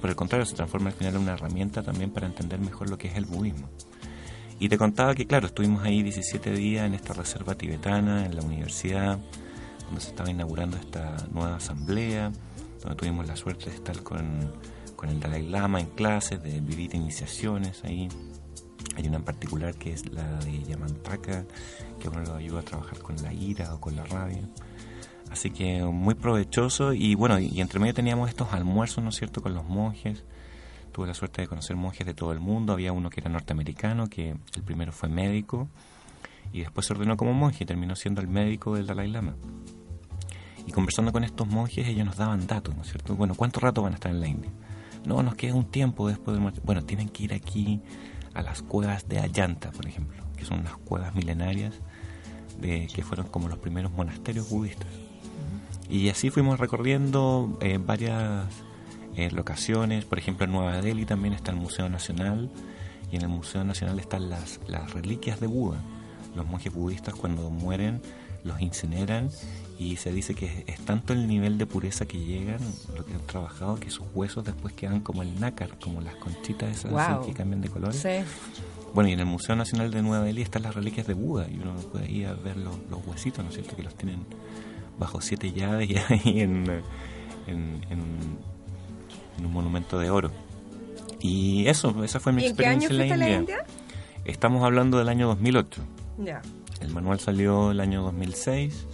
Por el contrario, se transforma al final en una herramienta también para entender mejor lo que es el budismo. Y te contaba que, claro, estuvimos ahí 17 días en esta reserva tibetana, en la universidad, donde se estaba inaugurando esta nueva asamblea, donde tuvimos la suerte de estar con, con el Dalai Lama en clases, de vivir iniciaciones ahí. Hay una en particular que es la de Yamantaka, que uno lo ayuda a trabajar con la ira o con la rabia. Así que muy provechoso y bueno, y entre medio teníamos estos almuerzos, ¿no es cierto?, con los monjes. Tuve la suerte de conocer monjes de todo el mundo. Había uno que era norteamericano, que el primero fue médico y después se ordenó como monje y terminó siendo el médico del Dalai Lama. Y conversando con estos monjes, ellos nos daban datos, ¿no es cierto? Bueno, ¿cuánto rato van a estar en la India? No, nos queda un tiempo después del. Bueno, tienen que ir aquí a las cuevas de Ayanta, por ejemplo, que son unas cuevas milenarias de, que fueron como los primeros monasterios budistas. Y así fuimos recorriendo eh, varias eh, locaciones, por ejemplo en Nueva Delhi también está el Museo Nacional y en el Museo Nacional están las, las reliquias de Buda. Los monjes budistas cuando mueren los incineran y se dice que es, tanto el nivel de pureza que llegan, lo que han trabajado, que sus huesos después quedan como el nácar, como las conchitas esas así que cambian de colores. Sí. Bueno, y en el Museo Nacional de Nueva Delhi están las reliquias de Buda y uno puede ir a ver los, los huesitos, ¿no es cierto? Que los tienen bajo siete llaves y ahí en, en, en un, en un monumento de oro. Y eso, esa fue mi ¿Y en qué año experiencia en la a la India. India? Estamos hablando del año 2008. Ya. El manual salió el año 2006,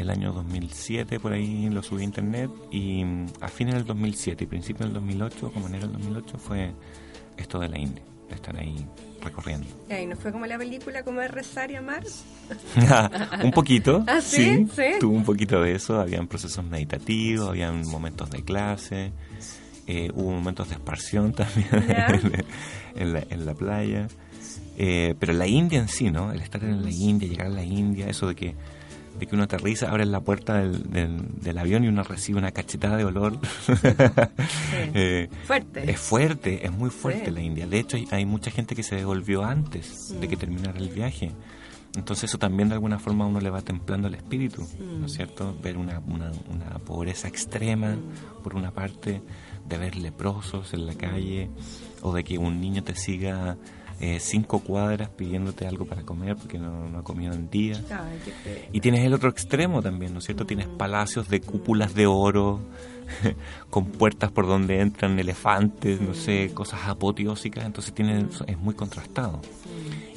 el año 2007 por ahí lo subí a internet y mm, a fines del 2007 y principios del 2008, como enero del 2008, fue esto de la India. estar ahí recorriendo. Y ahí no fue como la película como es rezar y amar. un poquito, ¿Ah, sí? Sí. tuvo un poquito de eso, habían procesos meditativos, habían momentos de clase, eh, hubo momentos de esparción también en, la, en la playa. Eh, pero la India en sí, ¿no? El estar en la India, llegar a la India, eso de que de que uno aterriza, abre la puerta del, del, del avión y uno recibe una cachetada de olor. Eh, Fuerte. es fuerte, es muy fuerte Sí. la India. De hecho, hay, hay mucha gente que se devolvió antes de que terminara el viaje. Entonces eso también de alguna forma a uno le va templando el espíritu, ¿no es cierto? Ver una, una, una pobreza extrema, por una parte, de ver leprosos en la calle, o de que un niño te siga eh, cinco cuadras pidiéndote algo para comer porque no, no ha comido en días. Ay, qué feo. Y tienes el otro extremo también, ¿no es cierto? Tienes palacios de cúpulas de oro, con puertas por donde entran elefantes, no sé, cosas apoteósicas, entonces tiene, es muy contrastado.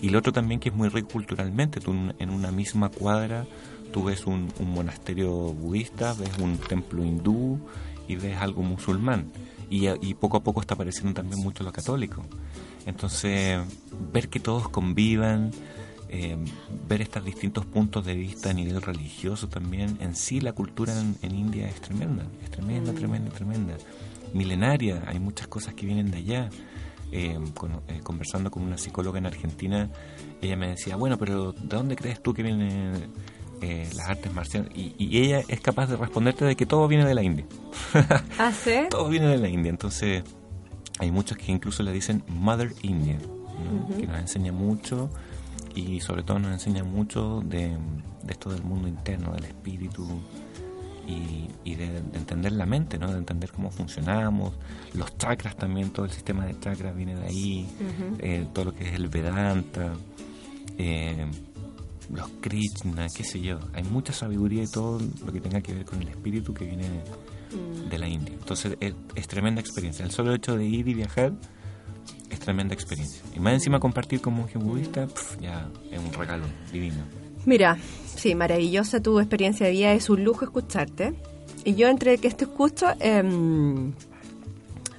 Y lo otro también que es muy rico culturalmente, tú en- en una misma cuadra tú ves un, un monasterio budista, ves un templo hindú y ves algo musulmán. Y, y poco a poco está apareciendo también mucho lo católico. Entonces, ver que todos convivan, eh, ver estos distintos puntos de vista a nivel religioso también, en sí la cultura en, en India es tremenda, es tremenda, tremenda, tremenda. Milenaria, hay muchas cosas que vienen de allá. Eh, con- eh, conversando con una psicóloga en Argentina, ella me decía, bueno, pero ¿de dónde crees tú que vienen eh, las artes marciales? Y, y ella es capaz de responderte de que todo viene de la India. ¿Ah, sí? todo viene de la India. Entonces, hay muchos que incluso le dicen Mother India, ¿no? que nos enseña mucho y sobre todo nos enseña mucho de, de esto del mundo interno, del espíritu y, y de, de entender la mente, ¿no? de entender cómo funcionamos, los chakras también, todo el sistema de chakras viene de ahí, eh, todo lo que es el Vedanta. eh, los Krishna, qué sé yo, hay mucha sabiduría y todo lo que tenga que ver con el espíritu que viene de la India. Entonces es, es tremenda experiencia. El solo hecho de ir y viajar es tremenda experiencia. Y más encima compartir con monjes budistas, pf, ya es un regalo divino. Mira, sí, maravillosa tu experiencia de vida, es un lujo escucharte. Y yo entre que te escucho, em,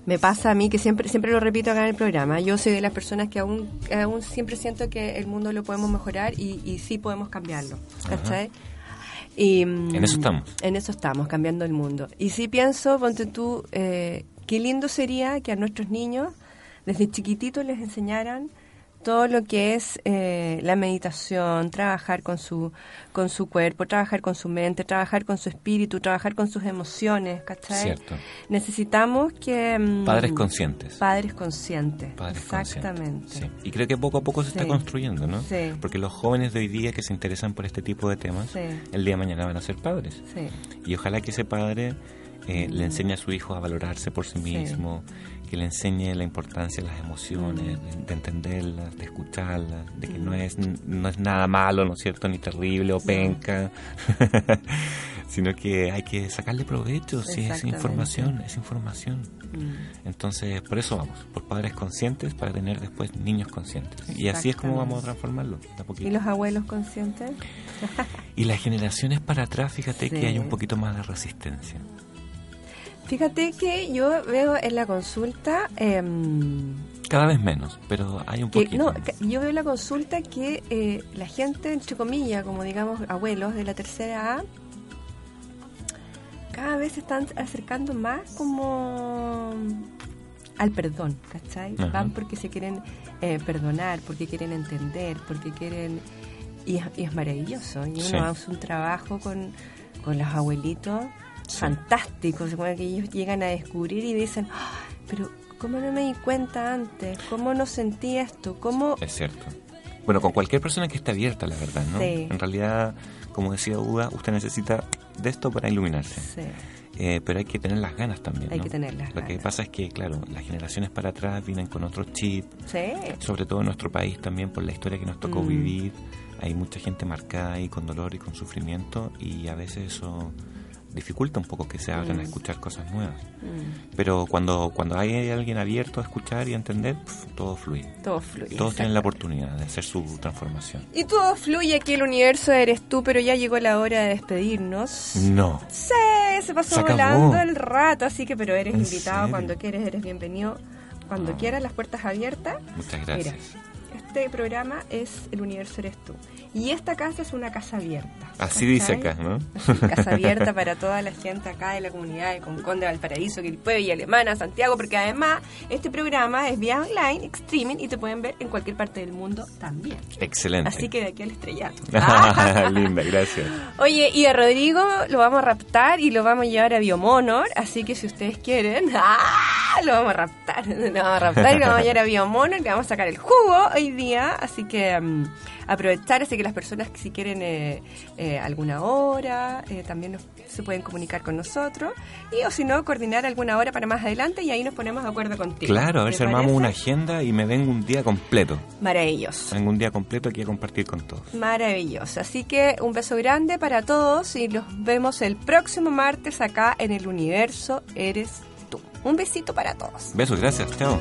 me pasa a mí que siempre siempre lo repito acá en el programa, yo soy de las personas que aún, aún siempre siento que el mundo lo podemos mejorar y, y sí podemos cambiarlo, ¿cachai? Y, En eso estamos. En eso estamos, cambiando el mundo. Y sí pienso, ponte tú, eh, qué lindo sería que a nuestros niños desde chiquititos les enseñaran todo lo que es eh, la meditación, trabajar con su, con su cuerpo, trabajar con su mente, trabajar con su espíritu, trabajar con sus emociones, ¿cachai? Cierto. Necesitamos que... mm, Padres conscientes. Padres conscientes. Padres Exactamente. conscientes. Sí. Y creo que poco a poco se está construyendo, ¿no? Sí. Porque los jóvenes de hoy día que se interesan por este tipo de temas, el día de mañana van a ser padres. Sí. Y ojalá que ese padre eh, le enseñe a su hijo a valorarse por sí mismo, que le enseñe la importancia de las emociones, Mm. de, de entenderlas, de escucharlas, de que no es no es nada malo, ¿no es cierto? Ni terrible o penca, sino que hay que sacarle provecho, si es información, es información. Mm. Entonces, por eso vamos, por padres conscientes para tener después niños conscientes. Y así es como vamos a transformarlo. ¿Y los abuelos conscientes? Y las generaciones para atrás, fíjate Sí. que hay un poquito más de resistencia. Fíjate que yo veo en la consulta... em, Cada vez menos, pero hay un que, poquito. no, yo veo en la consulta que eh, la gente, entre comillas, como digamos abuelos de la tercera A, cada vez se están acercando más como al perdón, ¿cachai? Ajá. Van porque se quieren eh, perdonar, porque quieren entender, porque quieren... Y es, y es maravilloso. Y uno Sí. hace un trabajo con, con los abuelitos fantásticos, como que ellos llegan a descubrir y dicen, "Ah, pero ¿cómo no me di cuenta antes? ¿Cómo no sentí esto? ¿Cómo...? Es cierto. Bueno, con cualquier persona que esté abierta, la verdad, ¿no? Sí. En realidad, como decía Uda, usted necesita de esto para iluminarse. Sí. Eh, pero hay que tener las ganas también. Hay ¿no? que tener las Lo que ganas. pasa es que, claro, las generaciones para atrás vienen con otro chip, Sí. sobre todo en nuestro país también por la historia que nos tocó Mm. vivir. Hay mucha gente marcada ahí con dolor y con sufrimiento y a veces eso dificulta un poco que se abran a escuchar cosas nuevas. Mm. Pero cuando, cuando hay alguien abierto a escuchar y a entender, pf, todo fluye. Todo fluye. Todos tienen la oportunidad de hacer su transformación. Y todo fluye aquí, el universo eres tú, pero ya llegó la hora de despedirnos. No. Sí, se pasó Se volando el rato, así que, pero eres ¿En invitado serio? cuando quieres, eres bienvenido Cuando Ah. quieras, las puertas abiertas. Muchas gracias. Mira, este programa es El Universo Eres Tú. Y esta casa es una casa abierta. Así dice acá, ¿no? Así, casa abierta para toda la gente acá de la comunidad de Concón, de Valparaíso, Quilpue y Alemana, Santiago, porque además este programa es vía online, streaming, y te pueden ver en cualquier parte del mundo también. Excelente. Así que de aquí al estrellato. Linda, gracias. Oye, y a Rodrigo lo vamos a raptar y lo vamos a llevar a Biomonor, así que si ustedes quieren, ¡ah! lo vamos a raptar, lo vamos a raptar y lo vamos a llevar a Biomonor, le vamos a sacar el jugo hoy día, así que mm, aprovechar, así que las personas que si quieren eh, eh, alguna hora, eh, también nos- se pueden comunicar con nosotros, y o si no, coordinar alguna hora para más adelante y ahí nos ponemos de acuerdo contigo. Claro, a ver ¿Te si armamos una agenda y me vengo un día completo. Maravilloso. Vengo un día completo aquí a compartir con todos. Maravilloso. Así que un beso grande para todos y los vemos el próximo martes acá en el universo Eres tú. Un besito para todos. Besos, gracias. Chao.